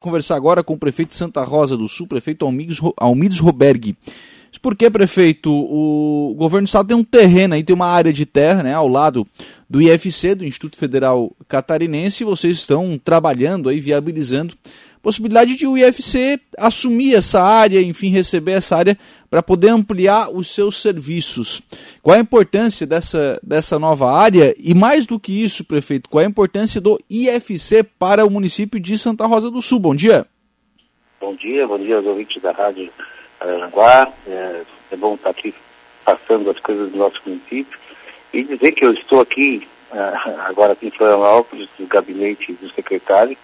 conversar agora com o prefeito de Santa Rosa do Sul, prefeito Almides Roberg. Por que, prefeito? O governo do estado tem um terreno aí, tem uma área de terra, né, ao lado do IFC, do Instituto Federal Catarinense, e vocês estão trabalhando aí, viabilizando possibilidade de o IFC assumir essa área, enfim, receber essa área para poder ampliar os seus serviços. Qual a importância dessa, dessa nova área? E mais do que isso, prefeito, qual a importância do IFC para o município de Santa Rosa do Sul? Bom dia. Bom dia, bom dia aos ouvintes da Rádio Aranguá. É, é bom estar aqui passando as coisas do nosso município e dizer que eu estou aqui uh, agora aqui em Florianópolis, no gabinete do secretário,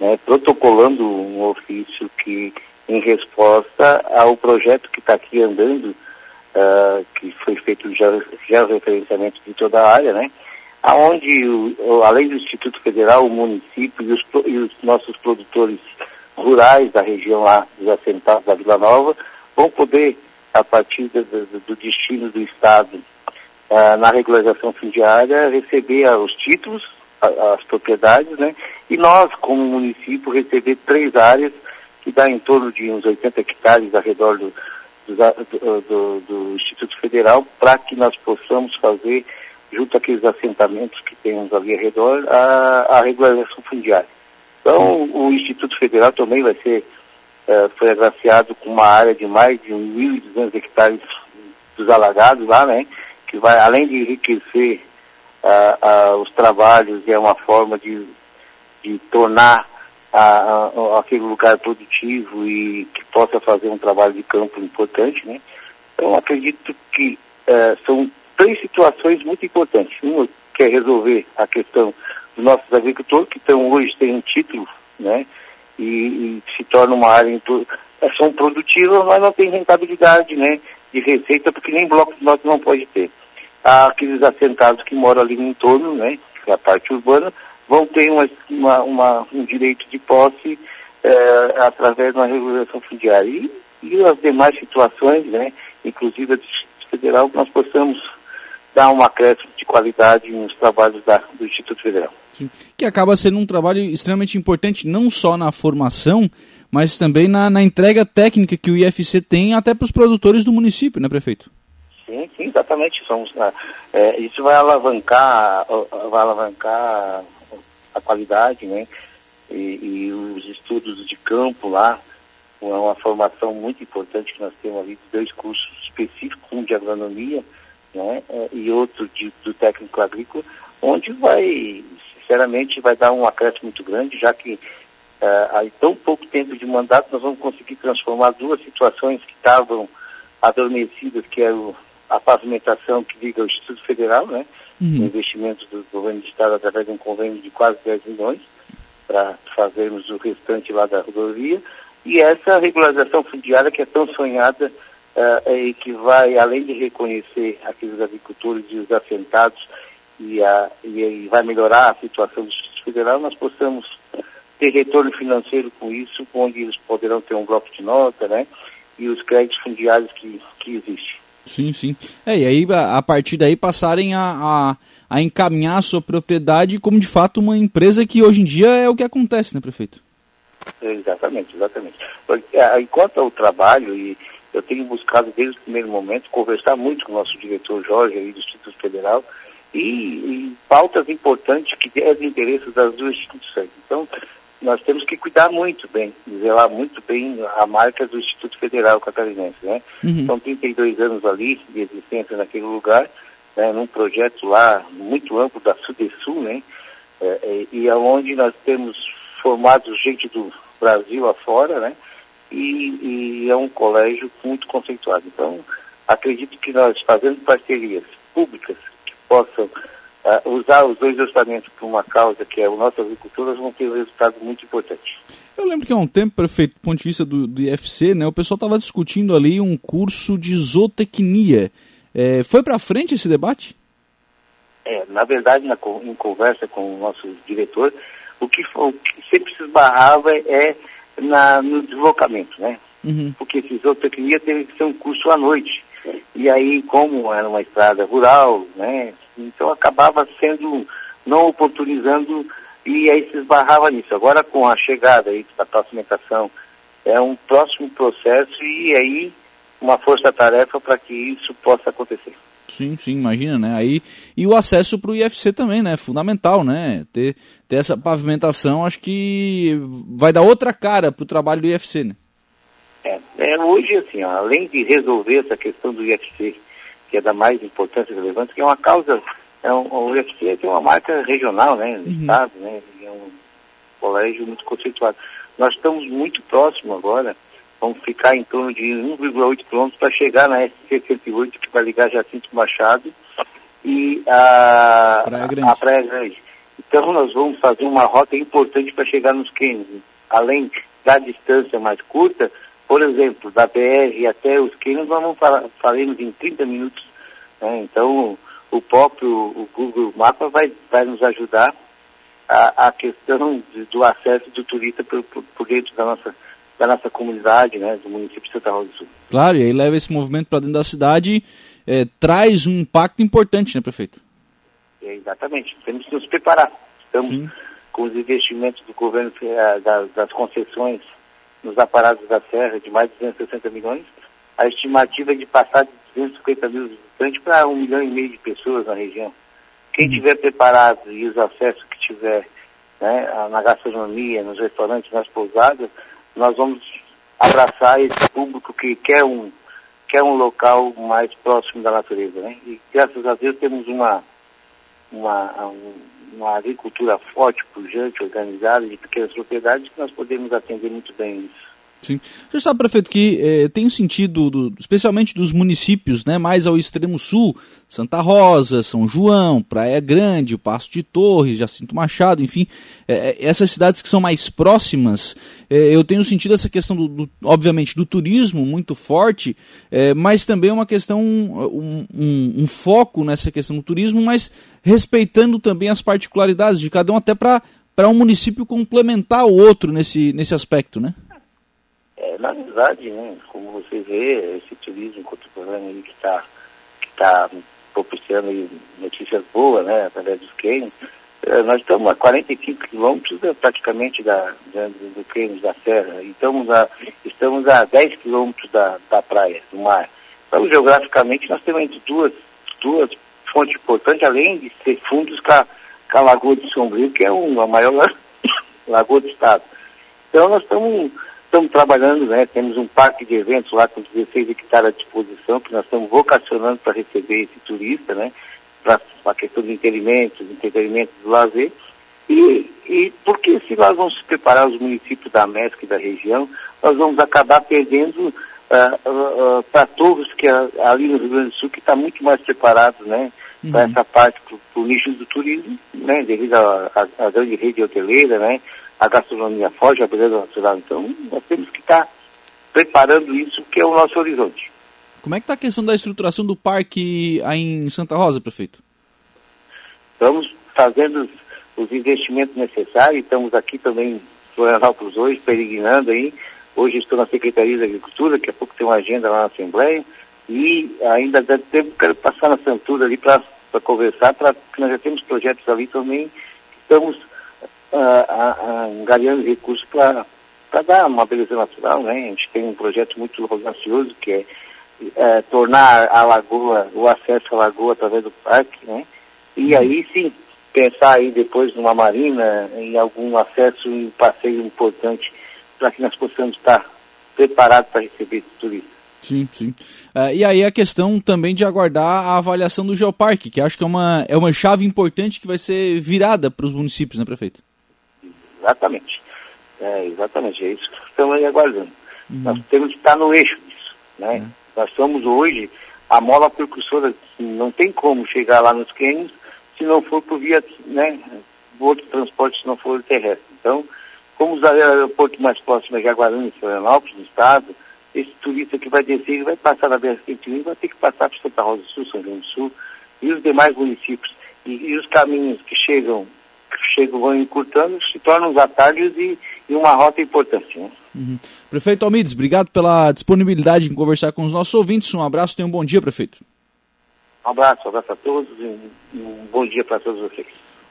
né, protocolando um ofício que em resposta ao projeto que está aqui andando, uh, que foi feito já, já o referenciamento de toda a área, né? Aonde, o, além do Instituto Federal, o município e os, e os nossos produtores rurais da região lá dos assentados da Vila Nova vão poder, a partir do, do, do destino do Estado uh, na regularização fundiária, receber uh, os títulos, as propriedades, né? E nós, como município, receber três áreas que dá em torno de uns 80 hectares ao redor do, do, do Instituto Federal, para que nós possamos fazer, junto àqueles assentamentos que temos ali ao redor, a, a regularização fundiária. Então, o Instituto Federal também vai ser, uh, foi agraciado com uma área de mais de 1.200 hectares dos alagados lá, né? Que vai, além de enriquecer os trabalhos e é uma forma de, de tornar aquele lugar produtivo e que possa fazer um trabalho de campo importante, né? Então, acredito que são três situações muito importantes. Uma que é resolver a questão dos nossos agricultores, que estão hoje têm um título, né? E, e se torna uma área é, são produtivas, mas não tem rentabilidade, né? De receita, porque nem bloco nós não pode ter. Aqueles assentados que moram ali no entorno, né? Que é a parte urbana, vão ter uma, uma, uma um direito de posse é, através de uma regulação fundiária. E, e as demais situações, né? Inclusive a Distrito Federal, nós possamos dar um acréscimo de qualidade nos trabalhos da, do Instituto Federal. Que acaba sendo um trabalho extremamente importante, não só na formação, mas também na, na entrega técnica que o IFC tem até para os produtores do município, né, prefeito? Sim, sim, exatamente. Somos, né, é, isso vai alavancar, vai alavancar a qualidade, né? E, e, os estudos de campo lá, uma formação muito importante que nós temos ali, dois cursos específicos, um de agronomia né, é, e outro de, do técnico agrícola, onde vai, sinceramente, vai dar um acréscimo muito grande, já que uh, tão pouco tempo de mandato nós vamos conseguir transformar duas situações que estavam adormecidas, que é o, a pavimentação que liga ao Instituto Federal, né, uhum. investimentos do governo do Estado através de um convênio de quase 10 milhões, para fazermos o restante lá da rodovia, e essa regularização fundiária que é tão sonhada uh, e que vai, além de reconhecer aqueles agricultores e os assentados e, a, e, e vai melhorar a situação do Distrito Federal, nós possamos ter retorno financeiro com isso, onde eles poderão ter um bloco de nota, né? E os créditos fundiários que, que existem. Sim, sim. É, e aí, a, partir daí, passarem a, a, a, encaminhar a sua propriedade como, de fato, uma empresa que hoje em dia é o que acontece, né, prefeito? Exatamente, exatamente. É, enquanto o trabalho e, eu tenho buscado desde o primeiro momento conversar muito com o nosso diretor Jorge aí do Instituto Federal e, e pautas importantes que é de interesse das duas instituições. Então, nós temos que cuidar muito bem, zelar muito bem a marca do Instituto Federal Catarinense, né? Uhum. São 32 anos ali de existência naquele lugar, né, num projeto lá muito amplo da Sudesul, né? É, é, e aonde nós temos formado gente do Brasil afora, né? e, e é um colégio muito conceituado. Então, acredito que nós, fazendo parcerias públicas que possam uh, usar os dois orçamentos para uma causa que é a nossa agricultura, vão ter um resultado muito importante. Eu lembro que há um tempo, prefeito, do ponto de vista do, do IFC, né, o pessoal estava discutindo ali um curso de zootecnia. É, foi para frente esse debate? É, na verdade, na, em conversa com o nosso diretor, o que, o que sempre se esbarrava é na, no deslocamento, né? Uhum. Porque fisioterapia teve que ser um curso à noite. E aí, como era uma estrada rural, né? Então acabava sendo, não oportunizando e aí se esbarrava nisso. Agora com a chegada aí da pavimentação, é um próximo processo e aí uma força-tarefa para que isso possa acontecer. Sim, sim, imagina, né? Aí, e o acesso para o IFC também, né? Fundamental, né? Ter, ter essa pavimentação, acho que vai dar outra cara para o trabalho do IFC, né? É, é, hoje, assim, ó, além de resolver essa questão do IFC, que é da mais importância e relevante, que é uma causa, é um, o IFC tem uma marca regional, né? No uhum. Estado, né? É um colégio muito conceituado. Nós estamos muito próximos agora vamos ficar em torno de 1,8 quilômetros para chegar na SC-108, que vai ligar Jacinto Machado e a Praia, a Praia Grande. Então nós vamos fazer uma rota importante para chegar nos cânions. Além da distância mais curta, por exemplo, da BR até os cânions, nós vamos falar, faremos em 30 minutos. Né? Então o próprio o Google Mapa vai, vai nos ajudar a, a questão de, do acesso do turista por, por, por dentro da nossa da nossa comunidade, né, do município de Santa Rosa do Sul. Claro, e aí leva esse movimento para dentro da cidade, é, traz um impacto importante, né, prefeito? É, exatamente, temos que nos preparar. Estamos Sim. com os investimentos do governo, é, das, das concessões nos aparatos da Serra de mais de 260 milhões, a estimativa é de passar de 250 mil visitantes para um milhão e meio de pessoas na região. Quem uhum. tiver preparado e os acessos que tiver né, na gastronomia, nos restaurantes, nas pousadas, nós vamos abraçar esse público que quer um, quer um local mais próximo da natureza. Né? E graças a Deus temos uma, uma, uma agricultura forte, pujante, organizada, de pequenas propriedades, que nós podemos atender muito bem isso. Sim. Você sabe, prefeito, que eh, tem sentido, do, especialmente dos municípios né, mais ao extremo sul, Santa Rosa, São João, Praia Grande, Passo de Torres, Jacinto Machado, enfim, eh, essas cidades que são mais próximas, eh, eu tenho sentido essa questão, do, do, obviamente, do turismo muito forte, mas também uma questão, um, um, um, foco nessa questão do turismo, mas respeitando também as particularidades de cada um, até para um município complementar o outro nesse, nesse aspecto, né? É, na verdade, né, como você vê, esse turismo contemporâneo aí que está que tá propiciando aí notícias boas, né, através dos cânions, é, nós estamos a 45 quilômetros né, praticamente da, da, do cânion da serra, e estamos a, estamos a 10 quilômetros da, da praia, do mar. Então, geograficamente, nós temos duas, duas fontes importantes, além de ser fundos com a, com a Lagoa de Sombrio, que é uma, a maior lagoa do estado. Então, nós estamos Estamos trabalhando, né? Temos um parque de eventos lá com 16 hectares à disposição, que nós estamos vocacionando para receber esse turista, né? Para a questão do entretenimento, do lazer. E, e porque se nós vamos preparar os municípios da MESC e da região, nós vamos acabar perdendo uh, uh, uh, para todos que ali no Rio Grande do Sul, que está muito mais preparado, né? Uhum. Para essa parte, para o nicho do turismo, né? Devido à grande rede hoteleira, né? A gastronomia foge, a beleza natural. Então, nós temos que estar preparando isso, que é o nosso horizonte. Como é que está a questão da estruturação do parque aí em Santa Rosa, prefeito? Estamos fazendo os, os investimentos necessários, estamos aqui também em Florianópolis hoje, peregrinando aí. Hoje estou na Secretaria da Agricultura, daqui a pouco tem uma agenda lá na Assembleia, e ainda deve tempo quero passar na Santura ali para conversar, porque nós já temos projetos ali também, estamos angariando recursos para dar uma beleza natural, né? A gente tem um projeto muito audacioso que é, é, tornar a lagoa, o acesso à lagoa através do parque, né? E uhum. aí sim, pensar aí depois numa marina, em algum acesso e um passeio importante para que nós possamos estar preparados para receber turistas. Sim, sim. Uh, e aí a questão também de aguardar a avaliação do Geoparque, que acho que é uma, é uma chave importante que vai ser virada para os municípios, né, prefeito? Exatamente. É, exatamente, é isso que estamos aí aguardando. Uhum. Nós temos que estar no eixo disso. Né? Uhum. Nós somos hoje a mola percussora, não tem como chegar lá nos cânions se não for por via, né, outro transporte se não for terrestre. Então, como o aeroporto mais próximo é Jaguarão, Florianópolis, no estado, esse turista que vai descer, ele vai passar na BR-101 vai ter que passar por Santa Rosa do Sul, São João do Sul e os demais municípios. E, e os caminhos que chegam chegam, vão encurtando, se tornam os atalhos e, e uma rota importante. Né? Uhum. Prefeito Almides, obrigado pela disponibilidade em conversar com os nossos ouvintes. Um abraço, tenha um bom dia, prefeito. Um abraço, um abraço a todos e um bom dia para todos vocês.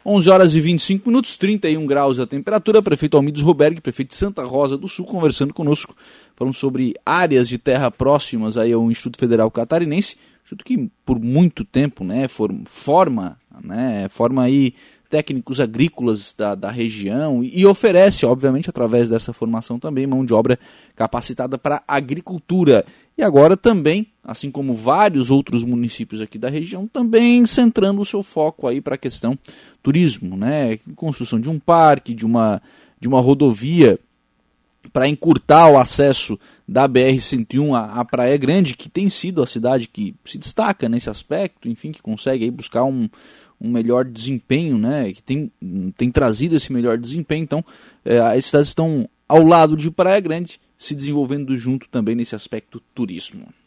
11 horas e 25 minutos, 31 graus a temperatura. Prefeito Almides Roberg, prefeito de Santa Rosa do Sul, conversando conosco, falando sobre áreas de terra próximas aí ao Instituto Federal Catarinense, instituto que por muito tempo, né, forma, né, forma aí técnicos agrícolas da, da região e, oferece, obviamente, através dessa formação também mão de obra capacitada para agricultura. E agora também, assim como vários outros municípios aqui da região, também centrando o seu foco aí para a questão turismo, né? Construção de um parque, de uma, de uma rodovia para encurtar o acesso da BR-101 à, à, Praia Grande, que tem sido a cidade que se destaca nesse aspecto, enfim, que consegue aí buscar um, um melhor desempenho, né, que tem, tem trazido esse melhor desempenho. Então, é, as cidades estão ao lado de Praia Grande, se desenvolvendo junto também nesse aspecto turismo.